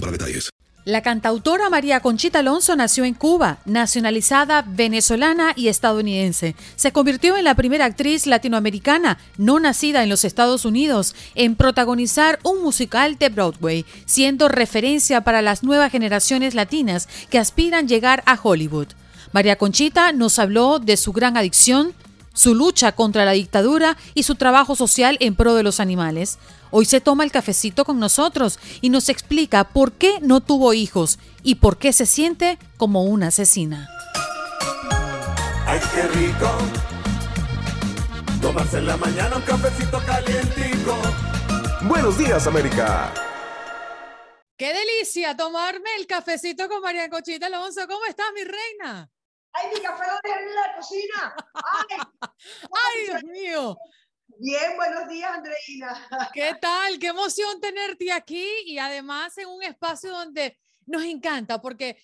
para detalles. La cantautora María Conchita Alonso nació en Cuba, nacionalizada venezolana y estadounidense. Se convirtió en la primera actriz latinoamericana no nacida en los Estados Unidos en protagonizar un musical de Broadway, siendo referencia para las nuevas generaciones latinas que aspiran llegar a Hollywood. María Conchita nos habló de su gran adicción, su lucha contra la dictadura y su trabajo social en pro de los animales. Hoy se toma el cafecito con nosotros y nos explica por qué no tuvo hijos y por qué se siente como una asesina. ¡Ay, qué rico! Tomarse en la mañana un cafecito calientico. Buenos días, América. ¡Qué delicia tomarme el cafecito con María Conchita Alonso! ¿Cómo estás, mi reina? ¡Ay, mi café lo dejé en la cocina! ¡Ay! ¡Ay, Dios mío! Bien, buenos días, Andreina. ¿Qué tal? Qué emoción tenerte aquí y además en un espacio donde nos encanta, porque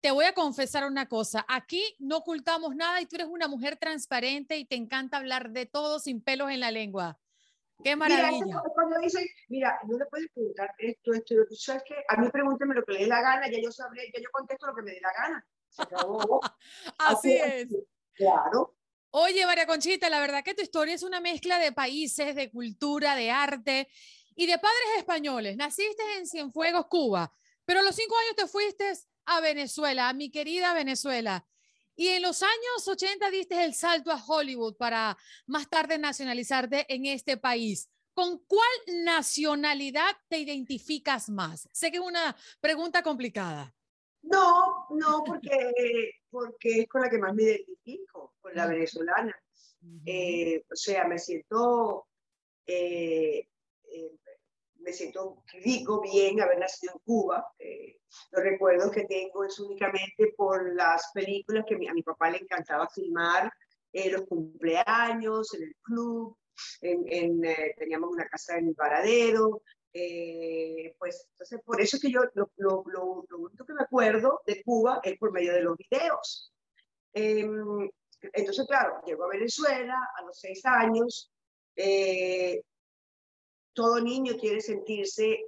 te voy a confesar una cosa, aquí no ocultamos nada y tú eres una mujer transparente y te encanta hablar de todo sin pelos en la lengua. Qué maravilla. Mira, cuando dicen, mira, no le puedes preguntar esto, esto, y ¿sabes qué? A mí pregúnteme lo que le dé la gana, ya yo sabré, ya yo contesto lo que me dé la gana. Se acabó. Así es. Claro. Oye, María Conchita, la verdad que tu historia es una mezcla de países, de cultura, de arte y de padres españoles. Naciste en Cienfuegos, Cuba, pero a los cinco años te fuiste a Venezuela, a mi querida Venezuela. Y en los años 80 diste el salto a Hollywood para más tarde nacionalizarte en este país. ¿Con cuál nacionalidad te identificas más? Sé que es una pregunta complicada. No, no, porque, porque es con la que más me identifico, con la venezolana. Eh, o sea, me siento, eh, eh, me siento rico, bien haber nacido en Cuba. los recuerdos que tengo es únicamente por las películas que a mi papá le encantaba filmar, los cumpleaños, en el club, en, teníamos una casa en el Varadero, eh, pues entonces por eso es que yo lo, lo, lo, único que me acuerdo de Cuba es por medio de los videos. Em, entonces, claro, llego a Venezuela a los seis años. Eh, todo niño quiere sentirse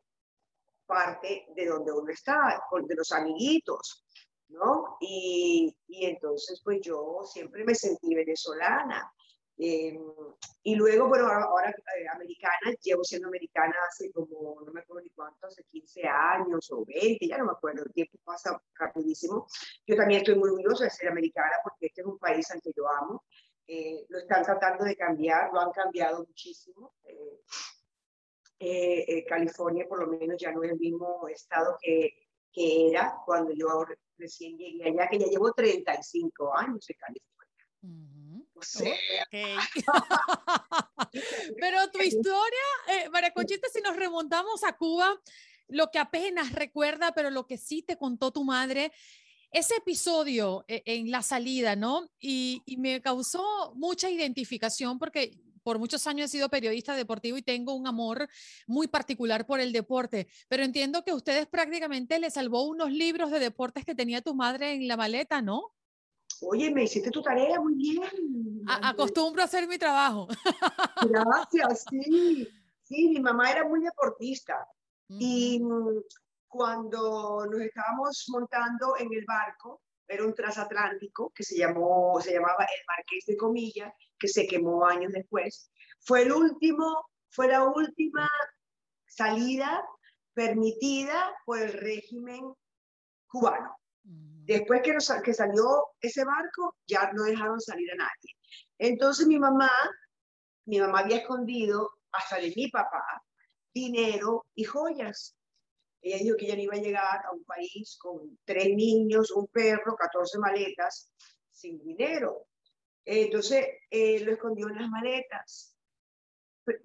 parte de donde uno está, de los amiguitos, ¿no? Y, y entonces, pues yo siempre me sentí venezolana. Eh, y luego, bueno, ahora, eh, americana, llevo siendo americana hace como, no me acuerdo ni cuánto, hace 15 años o 20, ya no me acuerdo, el tiempo pasa rapidísimo. Yo también estoy muy orgullosa de ser americana porque este es un país al que yo amo. Eh, lo están tratando de cambiar, lo han cambiado muchísimo. California por lo menos ya no es el mismo estado que, que era cuando yo recién llegué allá, que ya llevo 35 años en California. Pero tu historia, eh, María Conchita, si nos remontamos a Cuba, lo que apenas recuerda, pero lo que sí te contó tu madre, ese episodio eh, en la salida, ¿no? Y, y, me causó mucha identificación porque por muchos años he sido periodista deportivo y tengo un amor muy particular por el deporte, pero entiendo que ustedes prácticamente le salvó unos libros de deportes que tenía tu madre en la maleta, ¿no? Oye, me hiciste tu tarea muy bien. acostumbro a hacer mi trabajo. Gracias, sí. Sí, mi mamá era muy deportista. Y cuando nos estábamos montando en el barco, era un transatlántico que se, llamó, se llamaba el Marqués de Comilla, que se quemó años después. Fue el último, fue la última salida permitida por el régimen cubano. Después que, que salió ese barco, ya no dejaron salir a nadie. Entonces mi mamá, mi mamá había escondido hasta de mi papá dinero y joyas. Ella dijo que ella no iba a llegar a un país con tres niños, un perro, 14 maletas, sin dinero. Entonces eh, lo escondió en las maletas,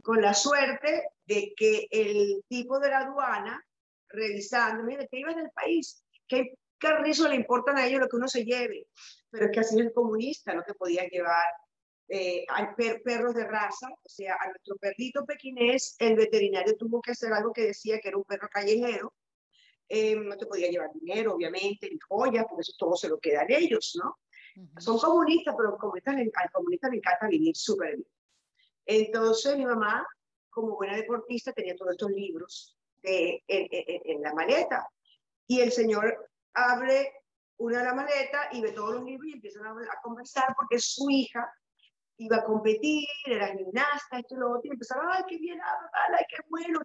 con la suerte de que el tipo de la aduana revisando, mira, te ibas del país, ¿qué carrizo le importan a ellos lo que uno se lleve? Pero es que así es el comunista, no te podía llevar eh, perros de raza, o sea, a nuestro perrito pequinés, el veterinario tuvo que hacer algo que decía que era un perro callejero, eh, no te podía llevar dinero, obviamente, ni joyas, porque eso todo se lo quedan ellos, ¿no? Son comunistas, pero comunistas, al comunista le encanta vivir súper bien. Entonces mi mamá, como buena deportista, tenía todos estos libros de, en, en, la maleta. Y el señor abre una de la maleta y ve todos los libros y empiezan a, a conversar porque su hija iba a competir, era gimnasta, esto y lo otro, y empezaba, ay, qué bien, ay, qué bueno,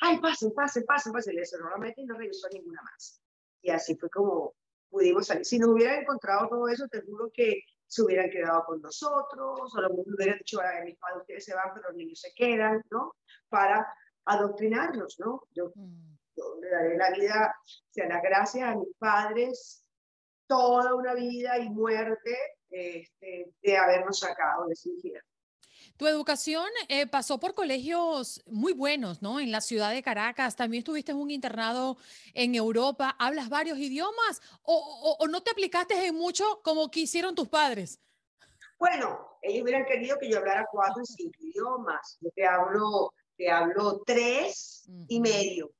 ay, pasen, pasen, pasen, pasen, le cerró la maleta y no revisó ninguna más. Y así fue como pudimos salir. Si no hubieran encontrado todo eso, te juro que se hubieran quedado con nosotros, o lo hubieran dicho, a mis padres ustedes se van, pero los niños se quedan, ¿no? Para adoctrinarlos, ¿no? Yo, mm. Le daré la vida, o sea, las gracias a mis padres, toda una vida y muerte este, de habernos sacado de infierno. Tu educación eh, pasó por colegios muy buenos, ¿no? En la ciudad de Caracas, también estuviste en un internado en Europa, ¿hablas varios idiomas o, o, no te aplicaste en mucho como quisieron tus padres? Bueno, ellos hubieran querido que yo hablara cuatro o cinco idiomas. Yo te hablo, te hablo tres y medio.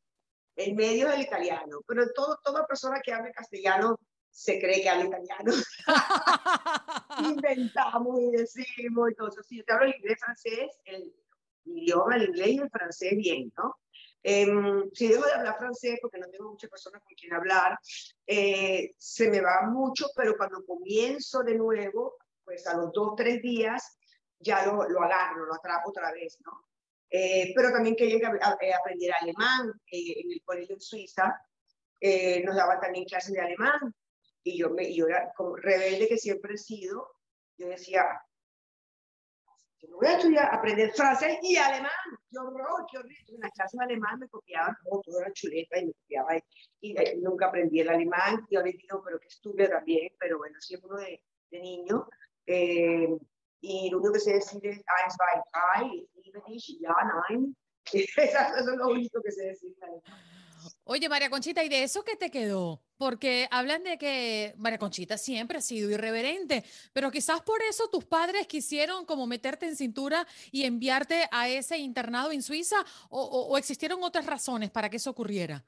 El medio es el italiano, pero todo, toda persona que hable castellano se cree que habla italiano. Inventamos y decimos y todo eso. Si yo te hablo el inglés, francés, el, idioma, el inglés y el francés bien, ¿no? Eh, si dejo de hablar francés porque no tengo muchas personas con quien hablar, eh, se me va mucho, pero cuando comienzo de nuevo, pues a los dos, tres días, ya lo, lo agarro, lo atrapo otra vez, ¿no? Eh, pero también que aprender alemán en el colegio en Suiza. nos daban también clases de alemán y yo, me, yo era como rebelde que siempre he sido, yo decía, yo voy a estudiar, aprender francés y alemán, qué horror, qué horrible. En las clases de alemán me copiaban todo, todo era chuleta y me copiaba y, nunca aprendí el alemán y ahora digo, pero que estudio también, pero bueno, siempre uno de, de niño. Eh, y lo único que sé decir es eins, zwei, drei, nein. Eso es lo único que sé decir. Oye, María Conchita, ¿y de eso qué te quedó? Porque hablan de que María Conchita siempre ha sido irreverente, pero quizás por eso tus padres quisieron como meterte en cintura y enviarte a ese internado en Suiza o, existieron otras razones para que eso ocurriera.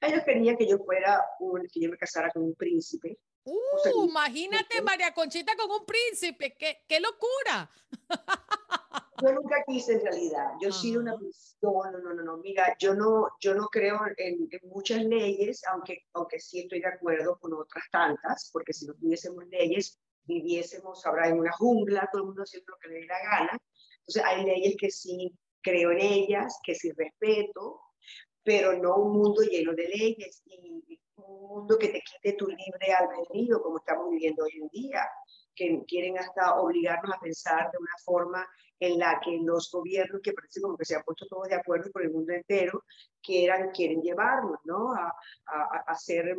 Ellos querían que yo fuera un, que yo me casara con un príncipe. Uh, imagínate María Conchita con un príncipe, qué, qué locura. Yo nunca quise en realidad. Yo sí una no, no, no, no, mira, yo no, yo no creo en, muchas leyes, aunque, aunque sí estoy de acuerdo con otras tantas, porque si no tuviésemos leyes, viviésemos ahora en una jungla, todo el mundo haciendo lo que le dé la gana. Entonces hay leyes que sí creo en ellas, que sí respeto, pero no un mundo lleno de leyes y un mundo que te quite tu libre albedrío, como estamos viviendo hoy en día que quieren hasta obligarnos a pensar de una forma en la que los gobiernos, que parece como que se han puesto todos de acuerdo por el mundo entero, quieran, quieren llevarnos, ¿no? A, a, ser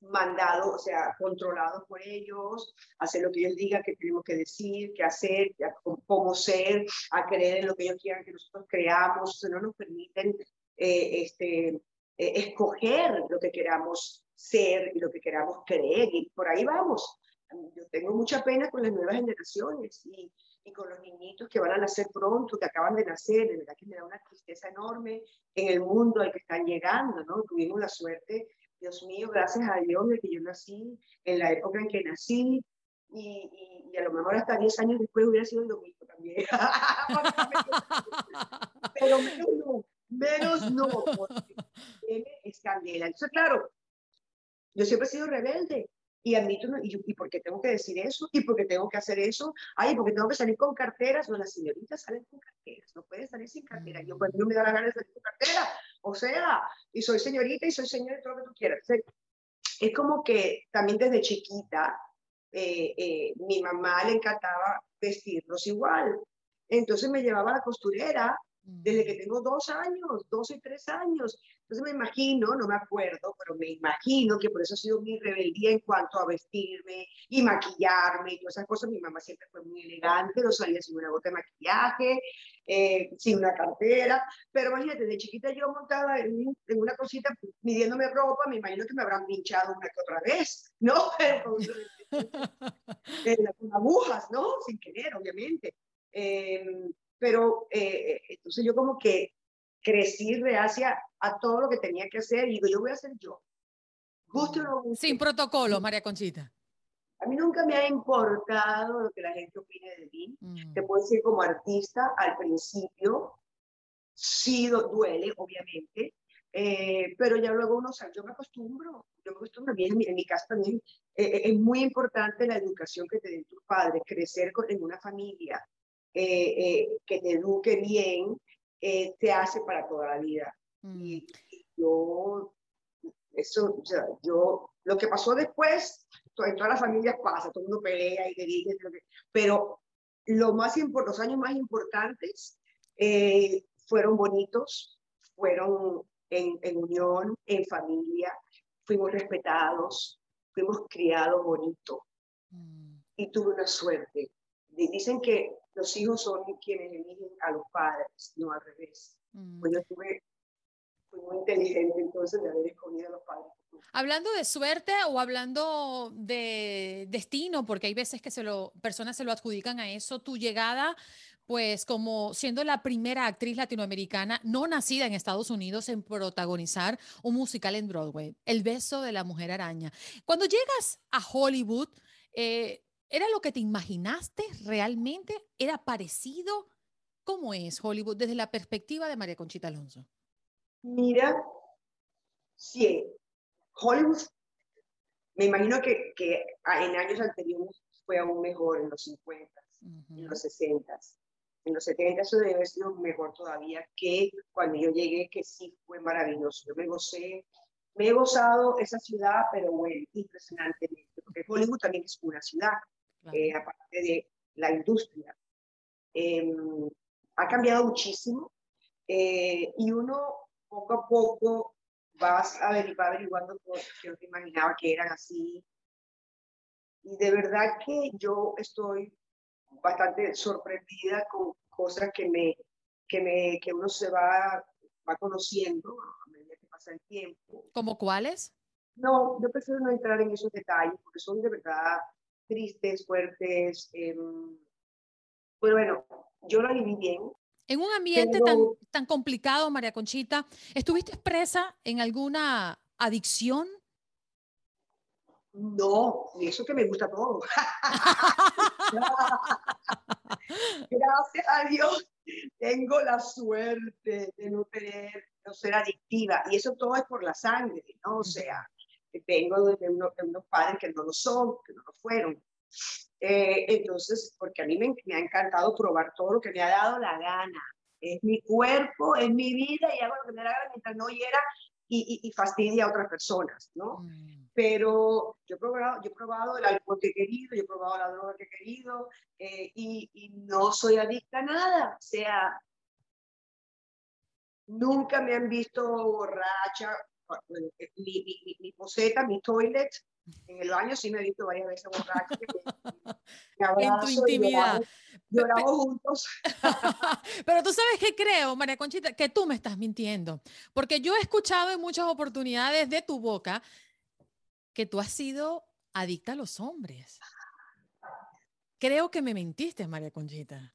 mandados, o sea, controlados por ellos, hacer lo que ellos digan que tenemos que decir, qué hacer, cómo ser, a creer en lo que ellos quieran que nosotros creamos, no nos permiten eh, este, eh, escoger lo que queramos ser y lo que queramos creer, y por ahí vamos yo tengo mucha pena con las nuevas generaciones y, y, con los niñitos que van a nacer pronto, que acaban de nacer, de verdad que me da una tristeza enorme en el mundo al que están llegando, ¿no? Tuvimos la suerte, Dios mío, gracias a Dios de que yo nací en la época en que nací y, y, a lo mejor hasta 10 años después hubiera sido lo mismo también. Pero menos no, menos no, porque tiene escandela. Entonces, claro, yo siempre he sido rebelde y admito, y, y por qué tengo que decir eso, y por qué tengo que hacer eso, ay, porque tengo que salir con carteras, no, las señoritas salen con carteras, no pueden salir sin cartera, yo pues no me da la gana de salir con cartera, o sea, y soy señorita y soy señor y todo lo que tú quieras. es como que también desde chiquita, eh, eh, mi mamá le encantaba vestirnos igual, entonces me llevaba a la costurera desde que tengo dos años, dos y tres años. Entonces me imagino, no me acuerdo, pero me imagino que por eso ha sido mi rebeldía en cuanto a vestirme y maquillarme y todas esas cosas. Mi mamá siempre fue muy elegante, no salía sin una gota de maquillaje, eh, sin una cartera. Pero imagínate, de chiquita yo montaba en, una cosita midiéndome ropa, me imagino que me habrán pinchado una que otra vez, ¿no? con agujas, ¿no? Sin querer, obviamente. Eh, pero eh, entonces yo como que crecí reacia a todo lo que tenía que hacer y digo, yo voy a ser yo. Gusto Sin protocolo, María Conchita. A mí nunca me ha importado lo que la gente opine de mí. Mm. Te puedo decir como artista, al principio, sí duele, obviamente, eh, pero ya luego uno sabe, yo me acostumbro, yo me acostumbro bien, en mi, casa también eh, es muy importante la educación que te den tus padres, crecer en una familia, eh, eh, que te eduque bien, eh, te hace para toda la vida. Mm. Y, yo, eso, yo, lo que pasó después, en todas las familias pasa, todo el mundo pelea y dice, pero lo más los años más importantes fueron bonitos, fueron en, en, unión, en familia, fuimos respetados, fuimos criados bonito. Mm. Y tuve una suerte. Dicen que los hijos son quienes eligen a los padres, no al revés. Mm. Pues yo tuve, fui muy inteligente entonces de haber escogido a los padres. Hablando de suerte o hablando de destino, porque hay veces que se lo, personas se lo adjudican a eso, tu llegada, pues como siendo la primera actriz latinoamericana no nacida en Estados Unidos en protagonizar un musical en Broadway, El beso de la mujer araña. Cuando llegas a Hollywood, eh, ¿Era lo que te imaginaste realmente? ¿Era parecido? ¿Cómo es Hollywood desde la perspectiva de María Conchita Alonso? Mira, sí, Hollywood, me imagino que, que en años anteriores fue aún mejor, en los 50, en los 60. En los 70 eso debe haber sido mejor todavía que cuando yo llegué, que sí fue maravilloso. Yo me gocé, me he gozado esa ciudad, pero bueno, impresionantemente, porque Hollywood también es una ciudad. Eh, aparte de la industria. Em, ha cambiado muchísimo eh, y uno poco a poco va, a ver, va averiguando cosas que no te imaginaba que eran así. Y de verdad que yo estoy bastante sorprendida con cosas que, me, que, me, que uno se va, va conociendo a medida que pasa el tiempo. ¿Como cuáles? No, yo prefiero no entrar en esos detalles porque son de verdad tristes, fuertes. Eh, pues bueno, yo la viví bien. En un ambiente tan, tan complicado, María Conchita, ¿estuviste expresa en alguna adicción? No, y eso que me gusta todo. Gracias a Dios tengo la suerte de no tener, no ser adictiva. Y eso todo es por la sangre, ¿no? O sea, vengo de, unos padres que no lo son, que no lo fueron. Eh, entonces, porque a mí me, me, ha encantado probar todo lo que me ha dado la gana. Es mi cuerpo, es mi vida y hago lo que me da gana mientras no hiera y, y, fastidia a otras personas, ¿no? Mm. Pero yo he, probado, yo he probado el alcohol que he querido, yo he probado la droga que he querido eh, y, y no soy adicta a nada. O sea, nunca me han visto borracha, mi, mi, mi, poseta, mi toilet, en el baño sí me he visto varias veces borracha. en tu intimidad. Lloramos, juntos. Pero tú sabes que creo, María Conchita, que tú me estás mintiendo. Porque yo he escuchado en muchas oportunidades de tu boca que tú has sido adicta a los hombres. Creo que me mentiste, María Conchita.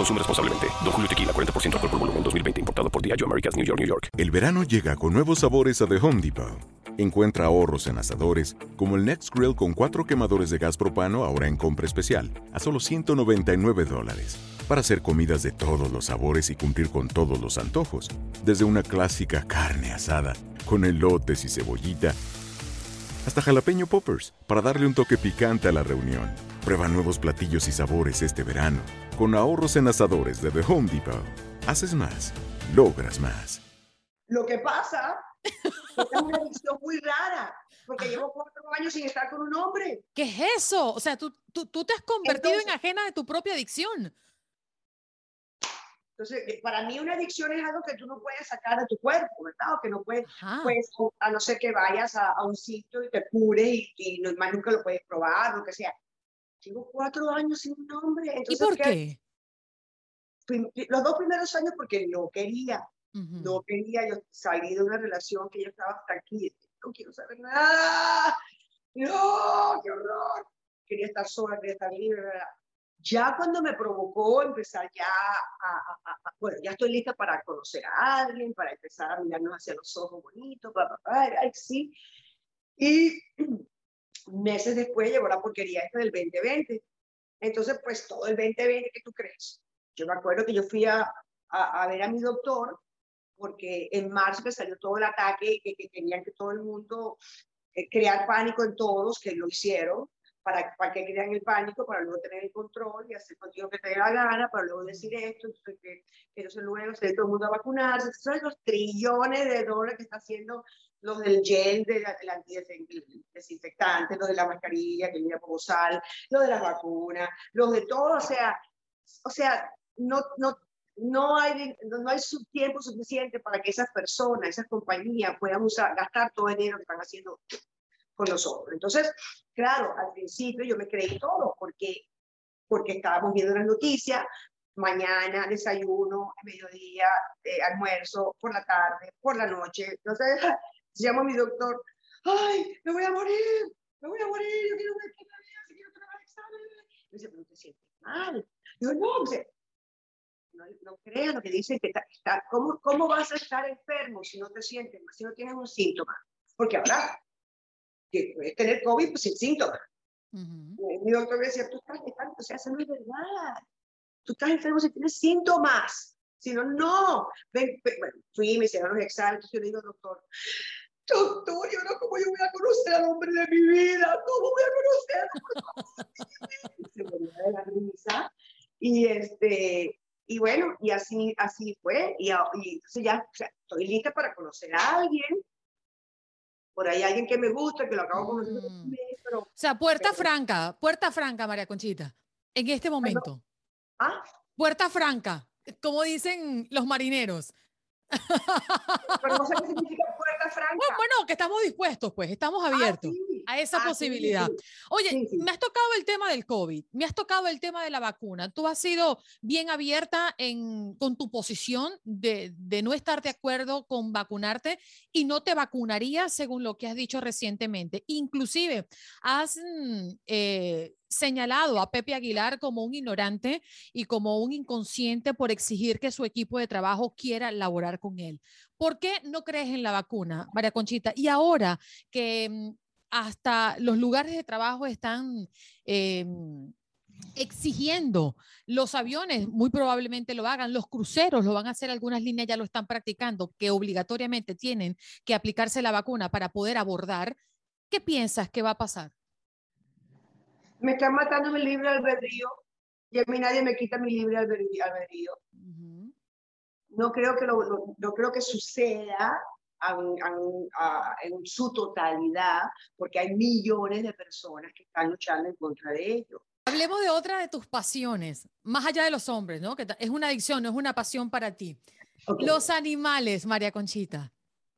Consume responsablemente. Don Julio Tequila, 40% alcohol por volumen, 2020. Importado por Diageo Americas, New York, New York. El verano llega con nuevos sabores a The Home Depot. Encuentra ahorros en asadores, como el Next Grill con cuatro quemadores de gas propano ahora en compra especial, a solo 199 dólares. para hacer comidas de todos los sabores y cumplir con todos los antojos, desde una clásica carne asada con elotes y cebollita, hasta jalapeño poppers para darle un toque picante a la reunión. Prueba nuevos platillos y sabores este verano con ahorros en asadores de The Home Depot. Haces más, logras más. Lo que pasa es que es una adicción muy rara, porque llevo cuatro años sin estar con un hombre. ¿Qué es eso? O sea, tú, tú, tú te has convertido en ajena de tu propia adicción. Entonces, eh, para mí una adicción es algo que tú no puedes sacar de tu cuerpo, ¿verdad? O que no puedes, Ajá. pues, a no ser que vayas a, a un sitio y te cure y, y no, más nunca lo puedes probar, lo que sea. Llevo cuatro años sin un hombre. ¿Y Entonces, por qué? Prim- Los dos primeros años porque no quería, Ujú. no quería, yo salí de una relación que yo estaba hasta aquí, no quiero saber nada, no, qué horror, quería estar sola, quería estar libre, bla. ya cuando me provocó empezar ya a, a- a- bueno, ya estoy lista para conocer a alguien, para empezar a mirarnos hacia los ojos bonitos, pa, pa, pa, ay, sí, y meses después llegó la porquería esta del 2020, entonces pues todo el 2020, ¿qué tú crees? Yo me acuerdo que yo fui a, a, a ver a mi doctor porque en marzo me salió todo el ataque que, que querían que todo el mundo eh, crear pánico en todos, que lo hicieron, para, para que crean el pánico, para luego tener el control y hacer contigo que te dé la gana, para luego decir esto, entonces que, que entonces luego se todo el mundo a vacunarse, son los trillones de dólares que está haciendo los del gel, del de desinfectante, los de la mascarilla, que viene a sal, los de las vacunas, los de todo, o sea, o sea, no, no, no hay, no hay tiempo suficiente para que esas personas, esas compañías puedan usar, gastar todo el dinero que están haciendo con nosotros. Entonces, claro, al principio yo me creí todo porque, porque estábamos viendo las noticias, mañana desayuno, mediodía, eh, almuerzo, por la tarde, por la noche. Entonces, llamo a mi doctor, ay, me voy a morir, me voy a morir, yo quiero ver qué quiero tomar exámenes. Me dice, pero te sientes mal. Yo, no, dice, no, no creas lo que dicen que está, está- ¿cómo, ¿cómo vas a estar enfermo si no te sientes, si no tienes un síntoma? Porque ahora que puedes tener COVID pues, sin síntomas. Eh, Mi doctor me decía, tú estás enfermo, o sea, eso no es verdad. Tú estás enfermo si tienes síntomas. Si no, no. Ven, ven, bueno, fui, me hicieron los exámenes, yo le digo, doctor, yo no, ¿cómo yo voy a conocer al hombre de mi vida? ¿Cómo voy a conocerlo? Se de la risa. Y este, y bueno, y así, así fue. Y, a- y entonces ya, o sea, estoy lista para conocer a alguien. Por ahí alguien que me gusta, que lo acabo de conocer, Mm. pero, O sea, puerta Pero- franca, puerta franca, María Conchita, en este momento. ah, Puerta franca, como dicen los marineros. pero no sé qué significa puerta franca. Bueno, bueno, que estamos dispuestos, pues, estamos Ah, abiertos sí. a esa Ah, posibilidad. sí. Oye, Sí, me has tocado el tema del COVID, me has tocado el tema de la vacuna. Tú has sido bien abierta en, con tu posición de, de no estar de acuerdo con vacunarte y no te vacunarías según lo que has dicho recientemente. Inclusive, has mm, eh, señalado a Pepe Aguilar como un ignorante y como un inconsciente por exigir que su equipo de trabajo quiera laborar con él. ¿Por qué no crees en la vacuna, María Conchita? Y ahora que mm, hasta los lugares de trabajo están eh, exigiendo los aviones, muy probablemente lo hagan, los cruceros lo van a hacer, algunas líneas ya lo están practicando, que obligatoriamente tienen que aplicarse la vacuna para poder abordar. ¿Qué piensas que va a pasar? Me están matando mi libre albedrío y a mí nadie me quita mi libre albedrío. No creo que, lo, no creo que suceda a- en su totalidad porque hay millones de personas que están luchando en contra de ello. Hablemos de otra de tus pasiones, más allá de los hombres, ¿no? Que es una adicción, no es una pasión para ti. Los animales, María Conchita.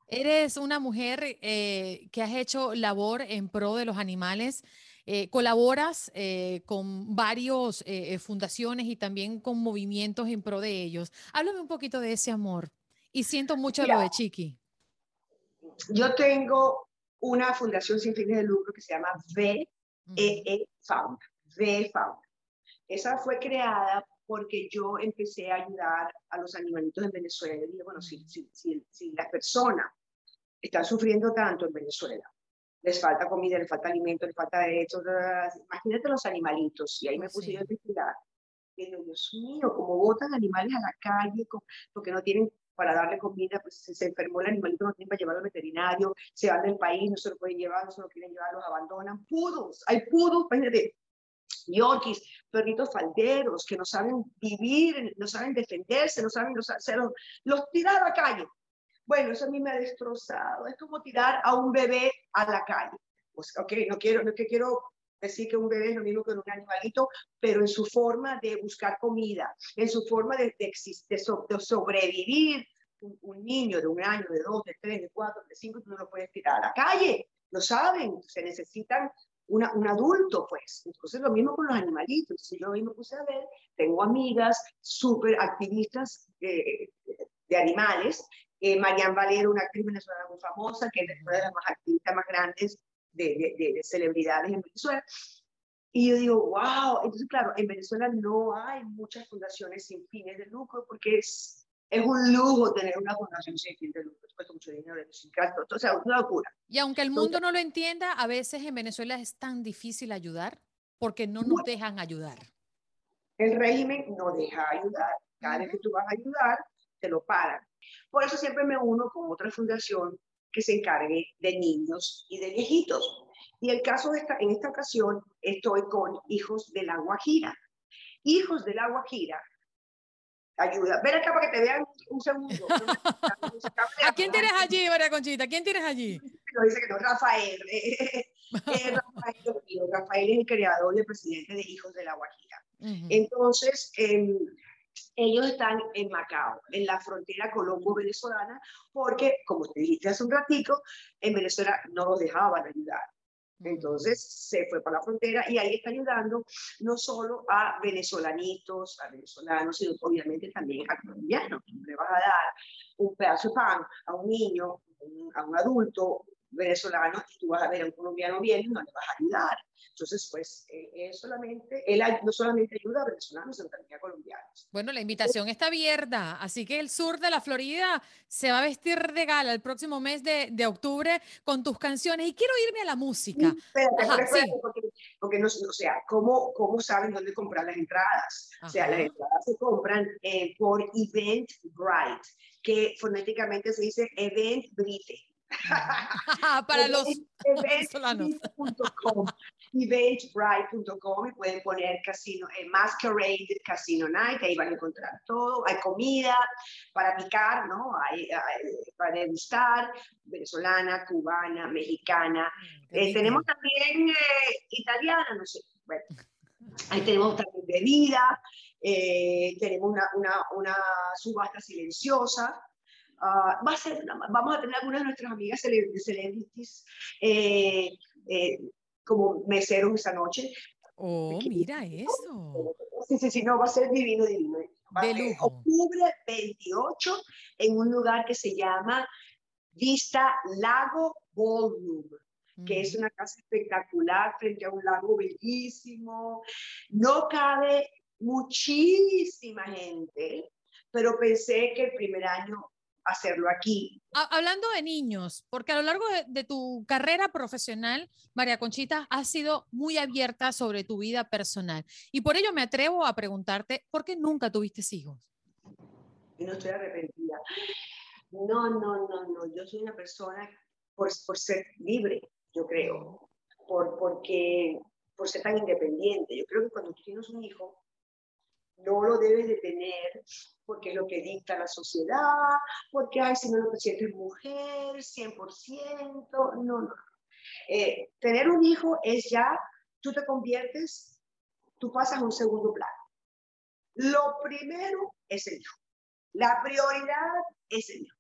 Eres una mujer eh, que has hecho labor en pro de los animales. Eh, colaboras eh, con varias fundaciones y también con movimientos en pro de ellos. Háblame un poquito de ese amor. Y siento mucho lo de Chiqui. Yo tengo una fundación sin fines de lucro que se llama VEE Ujú. Fauna. VE Fauna. Esa fue creada porque yo empecé a ayudar a los animalitos en Venezuela. Y dije, bueno, si, si, si, si las personas están sufriendo tanto en Venezuela, les falta comida, les falta alimento, les falta esto, imagínate los animalitos. Y ahí me puse sí. yo a investigar. Digo, Dios mío, como botan animales a la calle porque no tienen para darle comida, pues se, enfermó el animalito, no tienen para llevarlo al veterinario, se van del país, no se lo pueden llevar, no se lo quieren llevar, los abandonan. Pudos, hay pudos, de yorkies, perritos falderos que no saben vivir, no saben defenderse, no saben, los, los, los tiran a la calle. Bueno, eso a mí me ha destrozado. Es como tirar a un bebé a la calle. Pues, ok, no quiero, no que quiero decir que un bebé es lo mismo que un animalito, pero en su forma de buscar comida, en su forma de, de, de sobrevivir, un, niño de un año, de dos, de tres, de cuatro, de cinco, tú no lo puedes tirar a la calle, lo saben, se necesitan una, un adulto, pues. Entonces, lo mismo con los animalitos. Entonces, yo hoy me puse a ver, tengo amigas súper activistas eh, de animales, eh, Marian Valero, una actriz venezolana muy famosa, que es una de las más activistas más grandes de, de, de, celebridades en Venezuela. Y yo digo, wow, entonces claro, en Venezuela no hay muchas fundaciones sin fines de lucro porque es, es un lujo tener una fundación sin fines de lucro, cuesta mucho dinero, es o sea, una locura. Y aunque el mundo no lo entienda, a veces en Venezuela es tan difícil ayudar porque no nos dejan ayudar. El régimen no deja ayudar. Cada vez que tú vas a ayudar, te lo paran. Por eso siempre me uno con otra fundación que se encargue de niños y de viejitos. Y el caso de esta, en esta ocasión estoy con Hijos de la Guajira. Hijos de la Guajira. Ayuda. Ven acá para que te vean un segundo. ¿A quién tienes allí, María Conchita? ¿Quién tienes allí? Lo dice que no, Rafael. Rafael, Rafael es el creador y el presidente de Hijos de la Guajira. Entonces, eh, ellos están en Macao, en la frontera colombo-venezolana, porque, como te dijiste hace un ratito, en Venezuela no los dejaban ayudar. Entonces se fue para la frontera y ahí está ayudando no solo a venezolanitos, a venezolanos, sino obviamente también a colombianos. Le vas a dar un pedazo de pan a un niño, a un adulto venezolano y tú vas a ver a un colombiano bien y no le vas a ayudar. Entonces, pues, eh, es solamente, él no solamente ayuda a venezolanos, sino también a colombianos. Bueno, la invitación está abierta, así que el sur de la Florida se va a vestir de gala el próximo mes de, de octubre con tus canciones. Y quiero irme a la música. porque, no, o sea, ¿cómo, ¿cómo saben dónde comprar las entradas? O sea, las entradas se compran eh, por Eventbrite, que fonéticamente se dice Eventbrite. Para los venezolanos. Eventbrite.com y pueden poner casino, eh, Masquerade Casino Night, ahí van a encontrar todo. Hay comida para picar, ¿no? Hay, para degustar, venezolana, cubana, mexicana. Mm, eh, tenemos también eh, italiana, no sé. Bueno, ahí tenemos también bebida, tenemos una, una, una subasta silenciosa Ah, va a ser, vamos a tener algunas de nuestras amigas celebrities eh, eh, como meseros esa noche. Oh, mira eso. Sí, sí, sí, no, va a ser divino, divino. de Octubre 28 en un lugar que se llama Vista Lago Ballroom que es una casa espectacular frente a un lago bellísimo. No cabe muchísima gente, pero pensé que el primer año hacerlo aquí. Hablando de niños, porque a lo largo de, tu carrera profesional, María Conchita, has sido muy abierta sobre tu vida personal. Y por ello me atrevo a preguntarte, ¿por qué nunca tuviste hijos? No estoy arrepentida. No, no, no, no. Yo soy una persona por, por ser libre, yo creo. Por, porque, por ser tan independiente. Yo creo que cuando tú tienes un hijo, no lo debes de tener porque es lo que dicta la sociedad, porque, ay, si no lo sientes mujer, 100%, no, no. Eh, tener un hijo es ya, tú te conviertes, tú pasas a un segundo plano. Lo primero es el hijo. La prioridad es el hijo.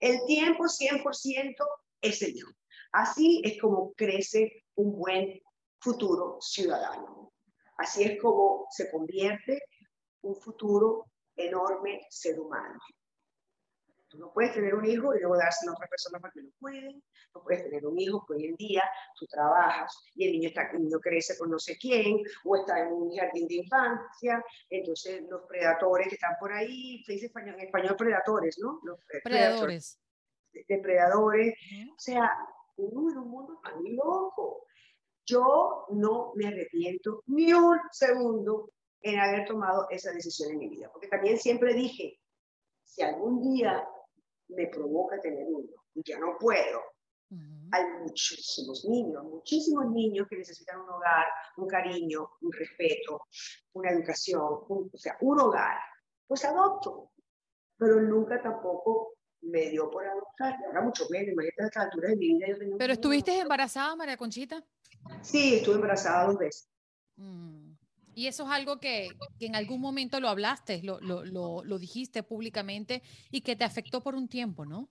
El tiempo 100% es el hijo. Así es como crece un buen futuro ciudadano. Así es como se convierte un futuro enorme ser humano. Tú no puedes tener un hijo y luego dárselo a otra persona para que lo cuiden. No puedes tener un hijo que hoy en día tú trabajas y el niño, está, el niño crece con no sé quién o está en un jardín de infancia. Entonces los predadores que están por ahí, se dice en español predadores, ¿no? Los predadores. Depredadores. O sea, uno en un mundo tan loco. Yo no me arrepiento ni un segundo en haber tomado esa decisión en mi vida. Porque también siempre dije, si algún día me provoca tener uno y ya no puedo, hay muchísimos niños, muchísimos niños que necesitan un hogar, un cariño, un respeto, una educación, o sea, un hogar. Pues adopto, pero nunca tampoco me dio por adoptar, ahora mucho menos, imagínate a esta altura de mi vida. Yo tenía ¿Pero estuviste embarazada, María Conchita? Sí, estuve embarazada dos veces. Mm. Y eso es algo que, que, en algún momento lo hablaste, lo, lo, lo, lo, dijiste públicamente y que te afectó por un tiempo, ¿no?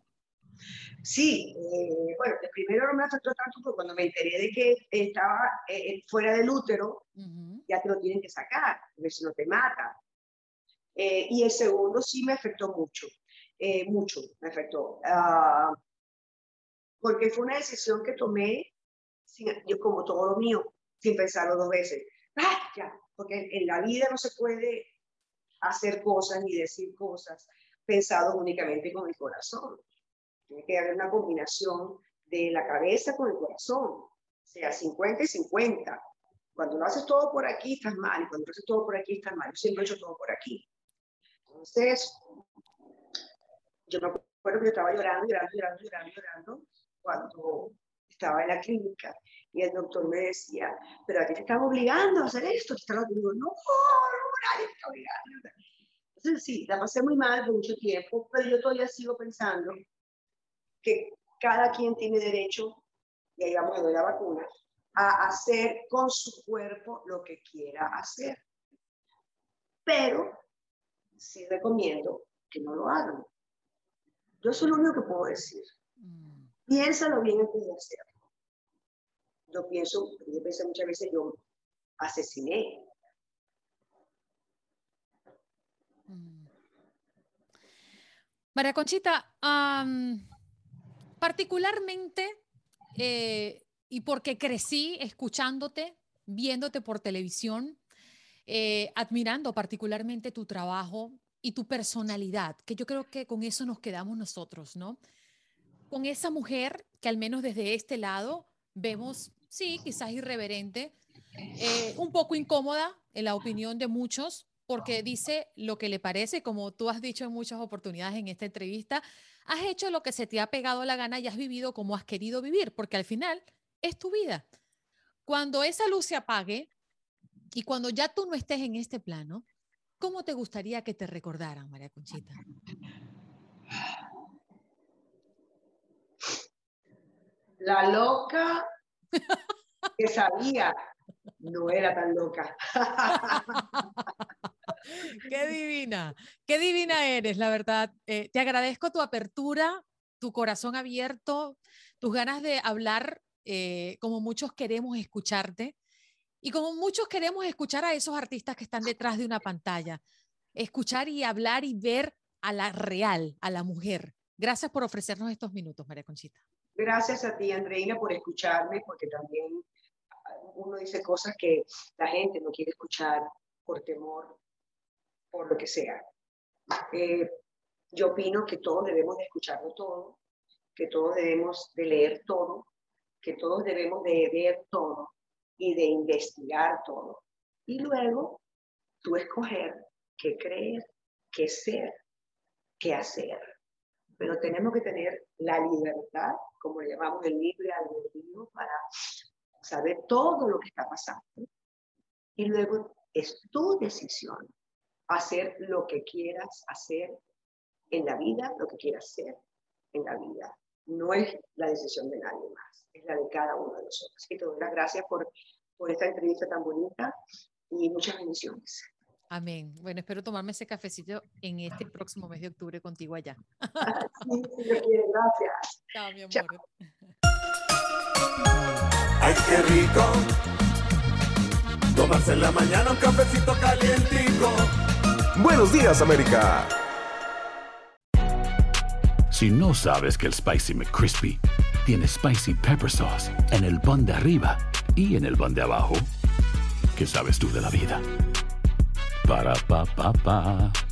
Sí, eh, bueno, primero no me afectó tanto porque cuando me enteré de que estaba eh, fuera del útero, uh -huh. ya te lo tienen que sacar, porque si no te mata. Eh, y el segundo sí me afectó mucho, eh, mucho me afectó, uh, porque fue una decisión que tomé, sin, yo como todo lo mío, sin pensarlo dos veces. Porque en la vida no se puede hacer cosas ni decir cosas pensado únicamente con el corazón. Tiene que haber una combinación de la cabeza con el corazón, o sea, 50 y 50. Cuando lo haces todo por aquí, estás mal, cuando lo haces todo por aquí, estás mal. Yo siempre he hecho todo por aquí. Entonces, yo me acuerdo que yo estaba llorando, llorando, llorando, llorando, llorando, cuando estaba en la clínica y el doctor me decía, pero a ti te están obligando a hacer esto. Te están digo, no, no, nadie te está obligando. Entonces, sí, la pasé muy mal por mucho tiempo, pero yo todavía sigo pensando que cada quien tiene derecho, y ahí vamos a dar la vacuna, a hacer con su cuerpo lo que quiera hacer. Pero sí recomiendo que no lo hagan. Yo soy lo único que puedo decir. Mm. Piénsalo bien antes de hacerlo. Yo pienso, yo pensé muchas veces, yo asesiné. Mm. María Conchita, particularmente, eh, y porque crecí escuchándote, viéndote por televisión, eh, admirando particularmente tu trabajo y tu personalidad, que yo creo que con eso nos quedamos nosotros, ¿no? Con esa mujer que al menos desde este lado vemos, sí, quizás irreverente, eh, un poco incómoda en la opinión de muchos, porque dice lo que le parece, como tú has dicho en muchas oportunidades en esta entrevista, has hecho lo que se te ha pegado la gana y has vivido como has querido vivir, porque al final es tu vida. Cuando esa luz se apague y cuando ya tú no estés en este plano, ¿cómo te gustaría que te recordaran, María Conchita? La loca que sabía no era tan loca. qué divina, qué divina eres, la verdad. Eh, te agradezco tu apertura, tu corazón abierto, tus ganas de hablar eh, como muchos queremos escucharte y como muchos queremos escuchar a esos artistas que están detrás de una pantalla. Escuchar y hablar y ver a la real, a la mujer. Gracias por ofrecernos estos minutos, María Conchita. Gracias a ti, Andreina, por escucharme, porque también uno dice cosas que la gente no quiere escuchar por temor, por lo que sea. Eh, yo opino que todos debemos de escucharlo todo, que todos debemos de leer todo, que todos debemos de ver todo y de investigar todo. Y luego tú escoger qué creer, qué ser, qué hacer. Pero tenemos que tener la libertad, como le llamamos el libre albedrío, para saber todo lo que está pasando. Y luego es tu decisión hacer lo que quieras hacer en la vida, lo que quieras hacer en la vida. No es la decisión de nadie más, es la de cada uno de nosotros. Que te doy las gracias por, por esta entrevista tan bonita y muchas bendiciones. Amén. Bueno, espero tomarme ese cafecito en este próximo mes de octubre contigo allá. sí, sí, gracias. Chao, mi amor. Chao. Ay, qué rico. Tomarse en la mañana un cafecito calientico. Buenos días, América. Si no sabes que el Spicy McCrispy tiene Spicy Pepper Sauce en el pan de arriba y en el pan de abajo, ¿qué sabes tú de la vida? Ba-da-ba-ba-ba.